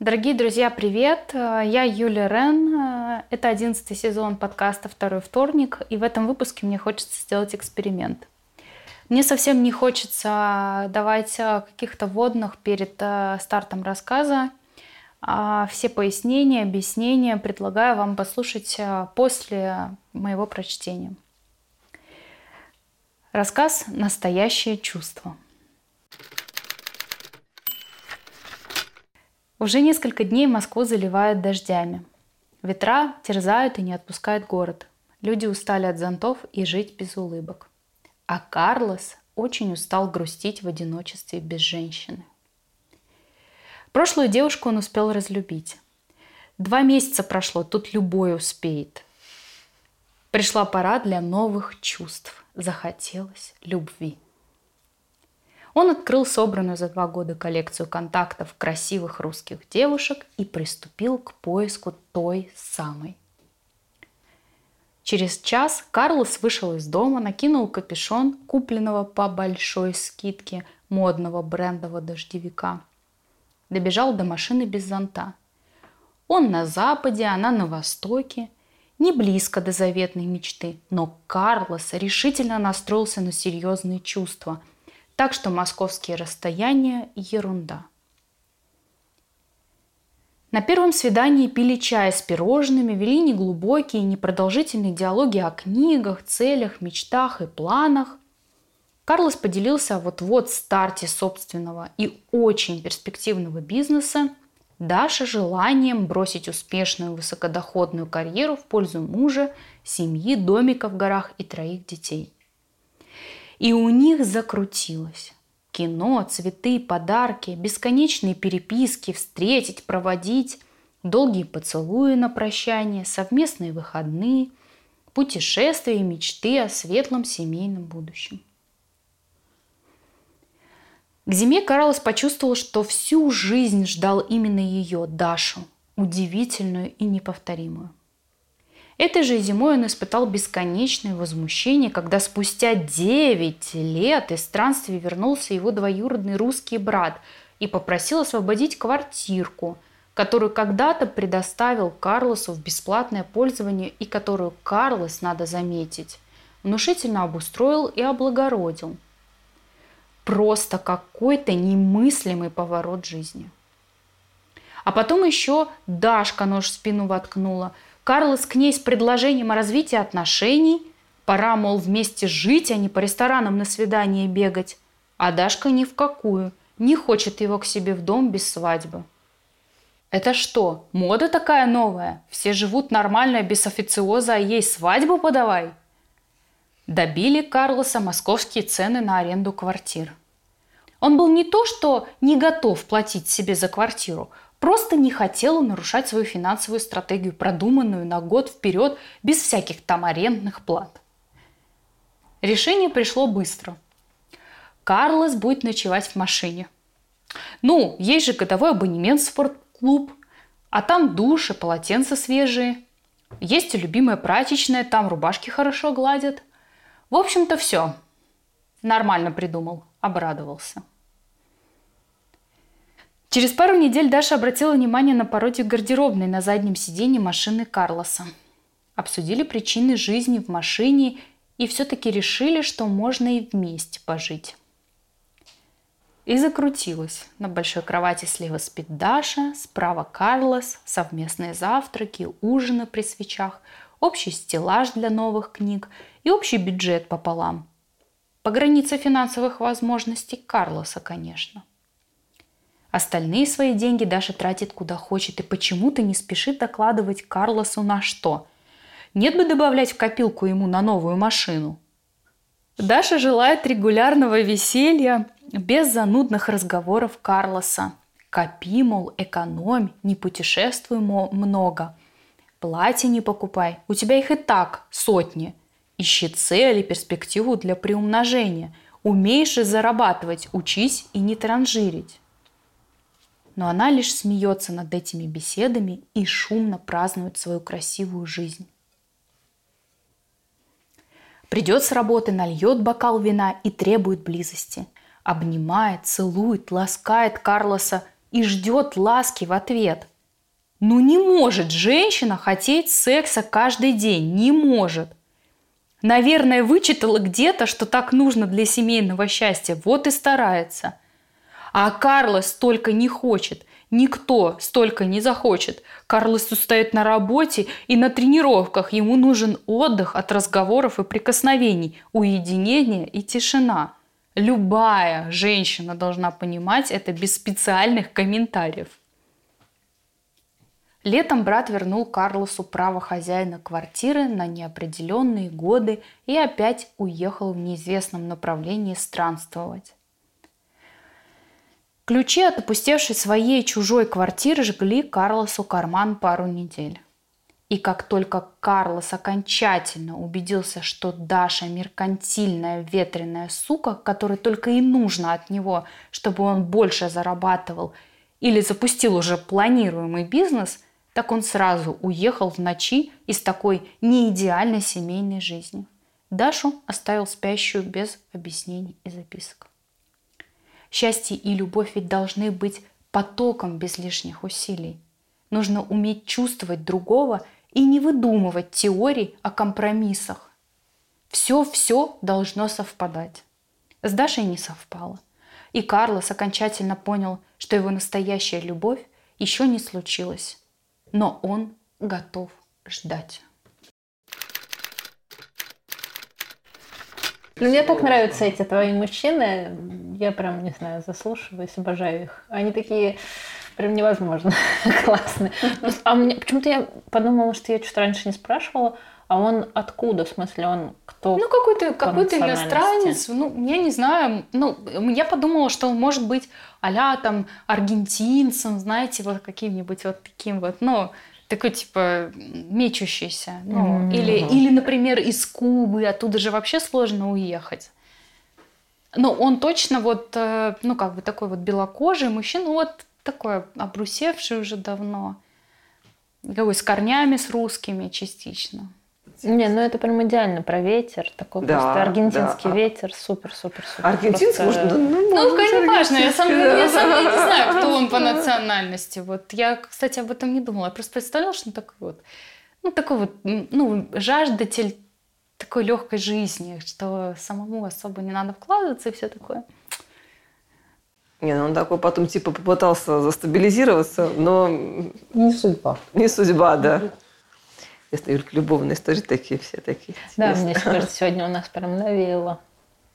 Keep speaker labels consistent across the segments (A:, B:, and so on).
A: Дорогие друзья, привет! Я Юлия Рен. Это одиннадцатый сезон подкаста «Второй вторник», и в этом выпуске мне хочется сделать эксперимент. Мне совсем не хочется давать каких-то вводных перед э, стартом рассказа. А все пояснения, объяснения предлагаю вам послушать э, после моего прочтения. Рассказ «Настоящее чувство». Уже несколько дней Москву заливают дождями. Ветра терзают и не отпускают город. Люди устали от зонтов и жить без улыбок. А Карлос очень устал грустить в одиночестве без женщины. Прошлую девушку он успел разлюбить. Два месяца прошло, тут любой успеет. Пришла пора для новых чувств. Захотелось любви. Он открыл собранную за два года коллекцию контактов красивых русских девушек и приступил к поиску той самой. Через час Карлос вышел из дома, накинул капюшон, купленного по большой скидке модного брендового дождевика. Добежал до машины без зонта. Он на западе, она на востоке. Не близко до заветной мечты, но Карлос решительно настроился на серьезные чувства – так что московские расстояния – ерунда. На первом свидании пили чай с пирожными, вели неглубокие, непродолжительные диалоги о книгах, целях, мечтах и планах. Карлос поделился о вот-вот старте собственного и очень перспективного бизнеса, Даша желанием бросить успешную высокодоходную карьеру в пользу мужа, семьи, домика в горах и троих детей – и у них закрутилось. Кино, цветы, подарки, бесконечные переписки, встретить, проводить, долгие поцелуи на прощание, совместные выходные, путешествия и мечты о светлом семейном будущем. К зиме Карлос почувствовал, что всю жизнь ждал именно ее, Дашу, удивительную и неповторимую. Этой же зимой он испытал бесконечное возмущение, когда спустя 9 лет из странствий вернулся его двоюродный русский брат и попросил освободить квартирку, которую когда-то предоставил Карлосу в бесплатное пользование и которую Карлос, надо заметить, внушительно обустроил и облагородил. Просто какой-то немыслимый поворот жизни. А потом еще Дашка нож в спину воткнула – Карлос к ней с предложением о развитии отношений. Пора, мол, вместе жить, а не по ресторанам на свидание бегать. А Дашка ни в какую. Не хочет его к себе в дом без свадьбы. Это что, мода такая новая? Все живут нормально, без официоза, а ей свадьбу подавай? Добили Карлоса московские цены на аренду квартир. Он был не то, что не готов платить себе за квартиру, Просто не хотела нарушать свою финансовую стратегию, продуманную на год вперед, без всяких там арендных плат. Решение пришло быстро. Карлос будет ночевать в машине. Ну, есть же годовой абонемент в спортклуб, а там душ и полотенца свежие. Есть и любимая прачечная, там рубашки хорошо гладят. В общем-то, все. Нормально придумал, обрадовался. Через пару недель Даша обратила внимание на пародию гардеробной на заднем сиденье машины Карлоса. Обсудили причины жизни в машине и все-таки решили, что можно и вместе пожить. И закрутилась. На большой кровати слева спит Даша, справа Карлос, совместные завтраки, ужины при свечах, общий стеллаж для новых книг и общий бюджет пополам. По границе финансовых возможностей Карлоса, конечно. Остальные свои деньги Даша тратит куда хочет и почему-то не спешит докладывать Карлосу на что. Нет бы добавлять в копилку ему на новую машину. Даша желает регулярного веселья без занудных разговоров Карлоса. Копи, мол, экономь, не путешествуй много. Платье не покупай, у тебя их и так сотни. Ищи цели, перспективу для приумножения. Умеешь же зарабатывать, учись и не транжирить но она лишь смеется над этими беседами и шумно празднует свою красивую жизнь. Придет с работы, нальет бокал вина и требует близости. Обнимает, целует, ласкает Карлоса и ждет ласки в ответ. Ну не может женщина хотеть секса каждый день, не может. Наверное, вычитала где-то, что так нужно для семейного счастья, вот и старается. А Карлос столько не хочет, никто столько не захочет. Карлос устает на работе и на тренировках, ему нужен отдых от разговоров и прикосновений, уединение и тишина. Любая женщина должна понимать это без специальных комментариев. Летом брат вернул Карлосу право хозяина квартиры на неопределенные годы и опять уехал в неизвестном направлении странствовать. Ключи от опустевшей своей чужой квартиры жгли Карлосу карман пару недель. И как только Карлос окончательно убедился, что Даша меркантильная ветреная сука, которой только и нужно от него, чтобы он больше зарабатывал или запустил уже планируемый бизнес – так он сразу уехал в ночи из такой неидеальной семейной жизни. Дашу оставил спящую без объяснений и записок. Счастье и любовь ведь должны быть потоком без лишних усилий. Нужно уметь чувствовать другого и не выдумывать теорий о компромиссах. Все-все должно совпадать. С Дашей не совпало. И Карлос окончательно понял, что его настоящая любовь еще не случилась но он готов ждать.
B: Ну, мне так нравятся эти твои мужчины. Я прям, не знаю, заслушиваюсь, обожаю их. Они такие прям невозможно классные. А мне почему-то я подумала, что я что-то раньше не спрашивала, а он откуда? В смысле, он кто?
A: Ну, какой-то какой иностранец. Ну, я не знаю. Ну, я подумала, что он может быть а там аргентинцем, знаете, вот каким-нибудь вот таким вот, ну, такой типа мечущийся. Ну, mm-hmm. или, или, например, из Кубы, оттуда же вообще сложно уехать. Но он точно вот, э, ну, как бы такой вот белокожий мужчина, вот такой обрусевший уже давно. Какой с корнями, с русскими частично.
B: Не, ну это прям идеально про ветер. Такой да, просто аргентинский да. ветер. Супер, супер, супер.
C: Аргентинский,
B: просто...
C: может,
A: ну, ну конечно, я сам, я сам не знаю, кто он по национальности. Вот я, кстати, об этом не думала. Я просто представляла, что он такой вот, ну, такой вот, ну, жаждатель такой легкой жизни, что самому особо не надо вкладываться и все такое.
C: Не, ну он такой потом типа попытался застабилизироваться, но...
B: Не судьба.
C: Не судьба, да. Любовные истории такие все такие.
B: Да, мне кажется, сегодня у нас прям навеяло.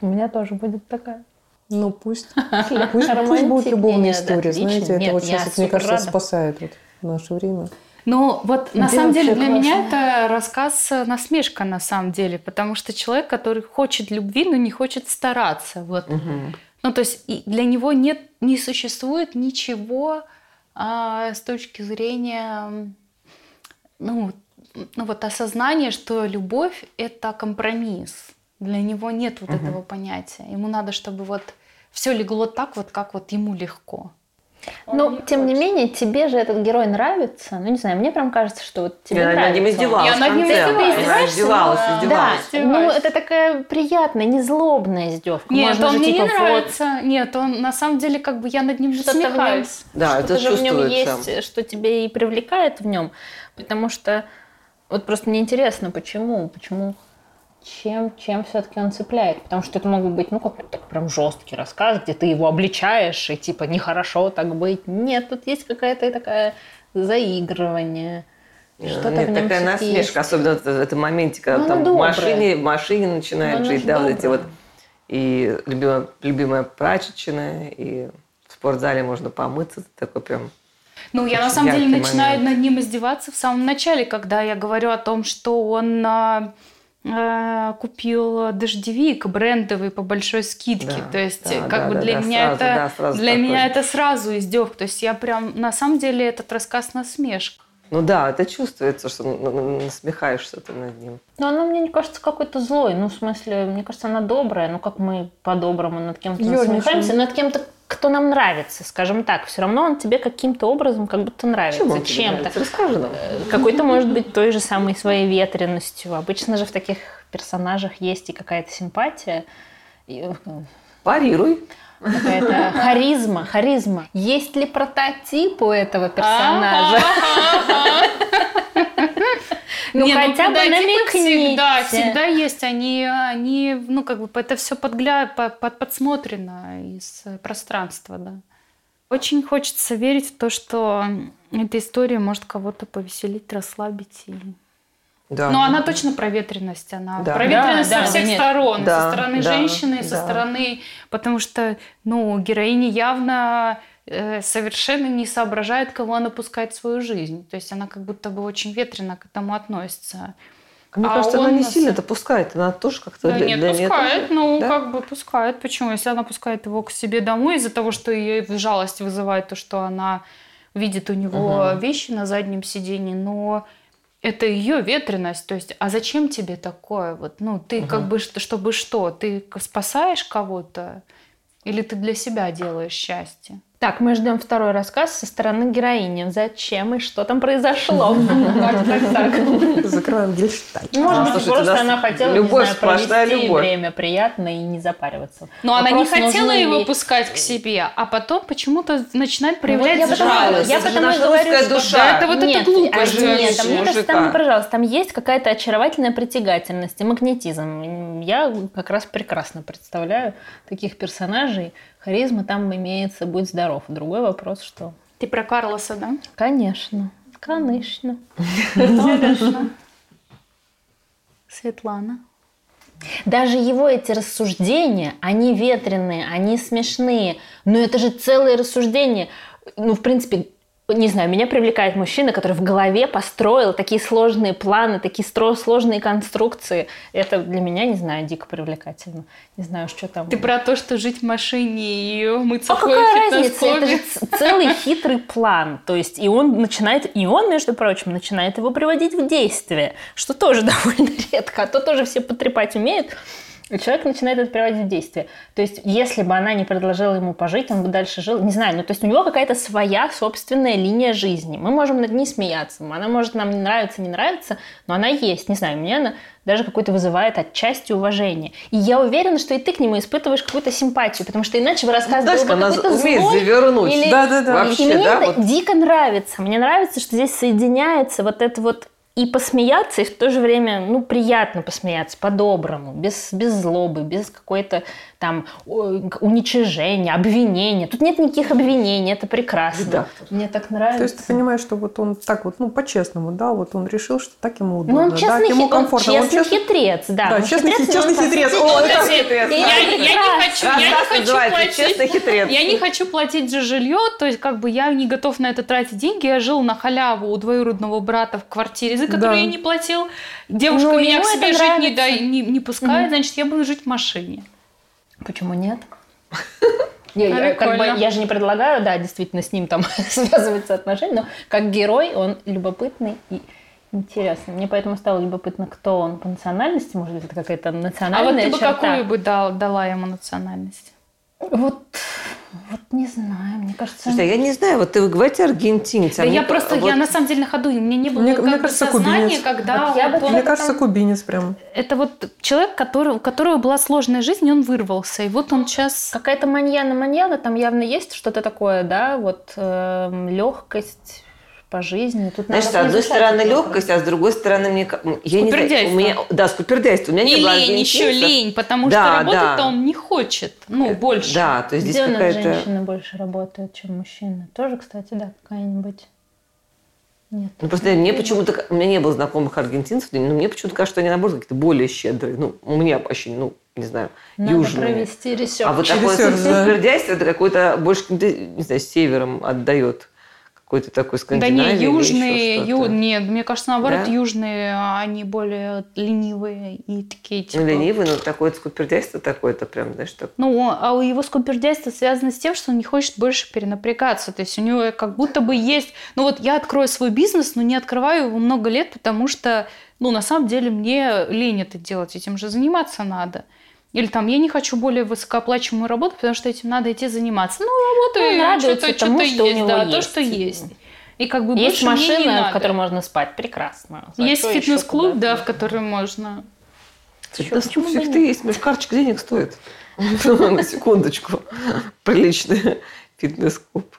B: У меня тоже будет такая.
D: Ну пусть. Пусть, пусть будут любовные истории. Знаете, это вот сейчас, мне кажется, спасает вот в наше время.
A: Ну, вот на самом деле для меня это рассказ э, насмешка на самом деле, потому что человек, который хочет любви, но не хочет стараться. Вот. Угу. Ну, то есть для него нет, не существует ничего а, с точки зрения ну, ну вот осознание, что любовь это компромисс. Для него нет вот угу. этого понятия. Ему надо, чтобы вот все легло так вот, как вот ему легко.
B: Но, не тем хочет. не менее, тебе же этот герой нравится. Ну, не знаю, мне прям кажется, что вот тебе
C: я
B: нравится.
C: над ним издевалась.
A: Я над ним издевалась.
C: Издевалась, издевалась.
B: Да, ну, это такая приятная, не злобная издевка.
A: Нет,
B: Можно
A: он
B: же,
A: мне
B: типа,
A: не нравится. Вот... Нет, он на самом деле, как бы я над ним
B: что-то
A: насмехаюсь.
C: Да,
B: что-то
C: это
B: же в нем есть, что тебе и привлекает в нем. Потому что вот просто мне интересно, почему? Почему? Чем, чем все-таки он цепляет? Потому что это могут быть, ну, какой-то прям жесткий рассказ, где ты его обличаешь, и типа нехорошо так быть. Нет, тут есть какая-то такая заигрывание. Что-то
C: Нет, такая насмешка, есть. особенно в этом моменте, когда
B: ну,
C: там в машине, в машине начинает ну, жить, да, вот эти вот и любимая, любимая прачечная, и в спортзале можно помыться, такой прям
A: ну, я на самом деле начинаю над ним издеваться в самом начале, когда я говорю о том, что он а, а, купил дождевик брендовый по большой скидке. Да, То есть, да, как да, бы да, для да, меня сразу, это да, для такой. меня это сразу издевка. То есть я прям на самом деле этот рассказ насмешка.
C: Ну да, это чувствуется, что насмехаешься ты над ним.
B: Но она мне не кажется какой-то злой. Ну, в смысле, мне кажется, она добрая. Ну, как мы по-доброму над кем-то насмехаемся, над кем-то кто нам нравится, скажем так. Все равно он тебе каким-то образом как будто нравится.
C: Чем
B: Чем-то.
C: Расскажи нам.
B: Э, какой-то, может быть, той же самой своей ветренностью. Обычно же в таких персонажах есть и какая-то симпатия.
C: Парируй.
B: Какая-то харизма, харизма. Есть ли прототип у этого персонажа?
A: Ну, Нет, ну, хотя ну, бы намекните. Всегда, всегда есть. Они, они, ну, как бы, это все подгля... под, подсмотрено из пространства, да. Очень хочется верить в то, что эта история может кого-то повеселить, расслабить и да. Но она точно проветренность, она да. проветренность да, со да, всех нет. сторон, да, со стороны да, женщины, да. со стороны, потому что, ну, героиня явно э, совершенно не соображает, кого она пускает в свою жизнь, то есть она как будто бы очень ветрено к этому относится.
C: Мне а кажется, она не нас... сильно это пускает, она тоже как-то
A: да, для, нет, для пускает, ну да? как бы пускает. Почему? Если она пускает его к себе домой из-за того, что ее жалость вызывает то, что она видит у него угу. вещи на заднем сидении, но это ее ветренность. То есть, а зачем тебе такое? Вот, ну, ты угу. как бы, чтобы что? Ты спасаешь кого-то? Или ты для себя делаешь счастье?
B: Так, мы ждем второй рассказ со стороны героини. Зачем и что там произошло?
D: Закрываем гельштальт.
B: Может быть, просто она хотела, любовь, провести время приятно и не запариваться.
A: Но она не хотела его пускать к себе, а потом почему-то начинает проявлять жалость.
B: Я потому и говорю, что это вот это глупость. Нет, мне кажется, там не пожалуйста, там есть какая-то очаровательная притягательность и магнетизм. Я как раз прекрасно представляю таких персонажей, Харизма там имеется, будь здоров. Другой вопрос, что...
A: Ты про Карлоса, да?
B: Конечно. Конечно.
A: Светлана.
B: Даже его эти рассуждения, они ветреные, они смешные, но это же целые рассуждения. Ну, в принципе, не знаю, меня привлекает мужчина, который в голове построил такие сложные планы, такие сложные конструкции. Это для меня, не знаю, дико привлекательно. Не знаю, что там.
A: Ты про то, что жить в машине и мыться
B: а какая разница? Это же целый хитрый план. То есть, и он начинает, и он, между прочим, начинает его приводить в действие, что тоже довольно редко. А то тоже все потрепать умеют. И человек начинает это приводить в действие. То есть, если бы она не предложила ему пожить, он бы дальше жил. Не знаю, ну то есть у него какая-то своя собственная линия жизни. Мы можем над ней смеяться. Она может нам не нравиться, не нравится, но она есть. Не знаю, мне она даже какой-то вызывает отчасти уважение. И я уверена, что и ты к нему испытываешь какую-то симпатию, потому что иначе вы рассказываете
C: ну, она умеет злой, завернуть.
B: Или... Да, да, да. Вообще, и мне да, это вот... дико нравится. Мне нравится, что здесь соединяется вот это вот и посмеяться, и в то же время, ну, приятно посмеяться, по-доброму, без, без злобы, без какой-то там уничижения, обвинения. Тут нет никаких обвинений, это прекрасно. Да. Мне так нравится.
D: То есть ты понимаешь, что вот он так вот, ну, по-честному, да, вот он решил, что так ему удобно.
B: Ну, он честный,
D: да, ему
B: хит, комфортно. Он честный, он честный хитрец, да.
D: Да, честный, хитрец, честный хитрец. О, это
A: хитрец. Я, я, я не хочу, я не хочу платить. Честный хитрец. Я не хочу платить за жилье, то есть как бы я не готов на это тратить деньги. Я жил на халяву у двоюродного брата в квартире, за которую да. я не платил. Девушка ну, меня к себе жить не, да, не, не пускает, угу. значит, я буду жить в машине.
B: Почему нет? Я, я, как бы, я же не предлагаю, да, действительно с ним там связываться отношения, но как герой он любопытный и интересный. Мне поэтому стало любопытно, кто он по национальности, может быть, это какая-то национальная
A: А вот ты бы
B: черта.
A: какую бы дал, дала ему национальность?
B: Вот вот не знаю, мне кажется...
C: Слушайте, я не знаю, вот вы говорите аргентинец.
A: Да а я просто, вот... я на самом деле на ходу, мне не было мне, как мне кажется, сознания, кубинец. когда... Вот
D: я вот мне кажется, там... кубинец прям.
A: Это вот человек, который, у которого была сложная жизнь, и он вырвался, и вот он сейчас...
B: Какая-то маньяна-маньяна, там явно есть что-то такое, да, вот э, эм, легкость, по жизни.
C: Тут Знаешь, с одной стороны легкость, а с другой стороны мне... Я не знаю, у меня, да, скупердяйство. У меня
A: и не было лень, еще лень, потому да, что работать-то да. он не хочет, ну, больше.
C: Да, то есть здесь
B: Где
C: какая-то...
B: женщины больше работают, чем мужчины? Тоже, кстати, да, какая-нибудь... Нет.
C: Ну, просто мне почему-то... У меня не было знакомых аргентинцев, но мне почему-то кажется, что они, наоборот, какие-то более щедрые. Ну, у меня вообще, ну, не знаю,
B: Надо
C: южные.
B: провести research.
C: А вот такое скупердяйство, это какой-то больше, не знаю, севером отдает какой-то такой скандинавии?
A: Да не, южные, ю, нет, мне кажется, наоборот, да? южные, они более ленивые и такие,
C: типа... Ну, ленивые, но такое скупердяйство такое-то прям, знаешь, так...
A: Ну, а у его скупердяйство связано с тем, что он не хочет больше перенапрягаться, то есть у него как будто бы есть... Ну, вот я открою свой бизнес, но не открываю его много лет, потому что, ну, на самом деле мне лень это делать, этим же заниматься надо. Или там, я не хочу более высокооплачиваемую работу, потому что этим надо идти заниматься. Ну, работаю, ну, радуется что-то, тому, что, что есть, да, есть. то, что есть.
B: И как бы есть машина, в которой можно спать, прекрасно.
A: Зачем есть фитнес-клуб, да, в котором можно.
C: Да, почему это есть, карточка денег стоит. На секундочку. Приличный фитнес-клуб.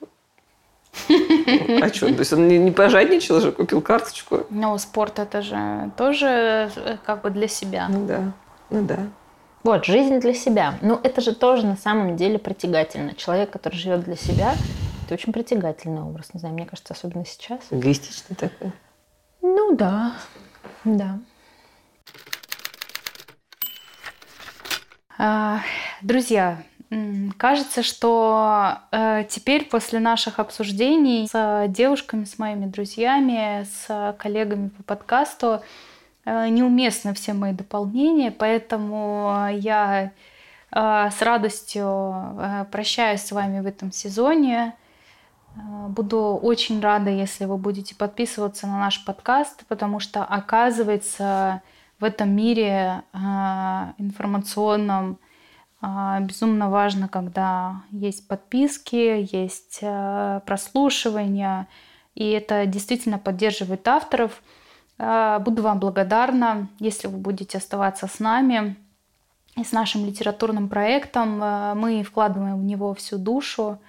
C: А что, то есть он не, не пожадничал же, купил карточку?
A: Ну, спорт это же тоже э, как бы для себя.
C: Ну да, ну да.
B: Вот, жизнь для себя. Ну, это же тоже на самом деле притягательно. Человек, который живет для себя, это очень притягательный образ. Не знаю, мне кажется, особенно сейчас.
C: Эгоистичный такой.
B: Ну да, да.
A: А, друзья, кажется, что э, теперь после наших обсуждений с девушками, с моими друзьями, с коллегами по подкасту неуместны все мои дополнения, поэтому я э, с радостью прощаюсь с вами в этом сезоне. Буду очень рада, если вы будете подписываться на наш подкаст, потому что, оказывается, в этом мире информационном безумно важно, когда есть подписки, есть прослушивания, и это действительно поддерживает авторов. Буду вам благодарна, если вы будете оставаться с нами и с нашим литературным проектом. Мы вкладываем в него всю душу.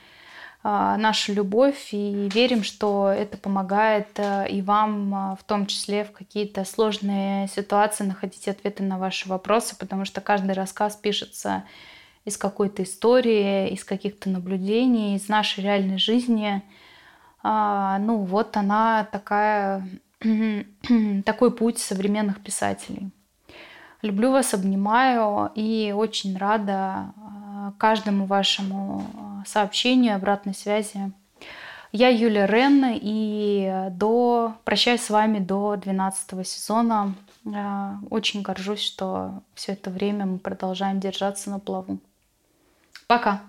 A: А, наша любовь и верим, что это помогает э, и вам, в том числе в какие-то сложные ситуации, находить ответы на ваши вопросы, потому что каждый рассказ пишется из какой-то истории, из каких-то наблюдений, из нашей реальной жизни. Ну вот она такая, такой путь современных писателей. Люблю вас, обнимаю и очень рада каждому вашему а, сообщению, обратной связи. Я Юлия Рен, и до... прощаюсь с вами до 12 сезона. Очень горжусь, что все это время мы продолжаем держаться на плаву. Пока!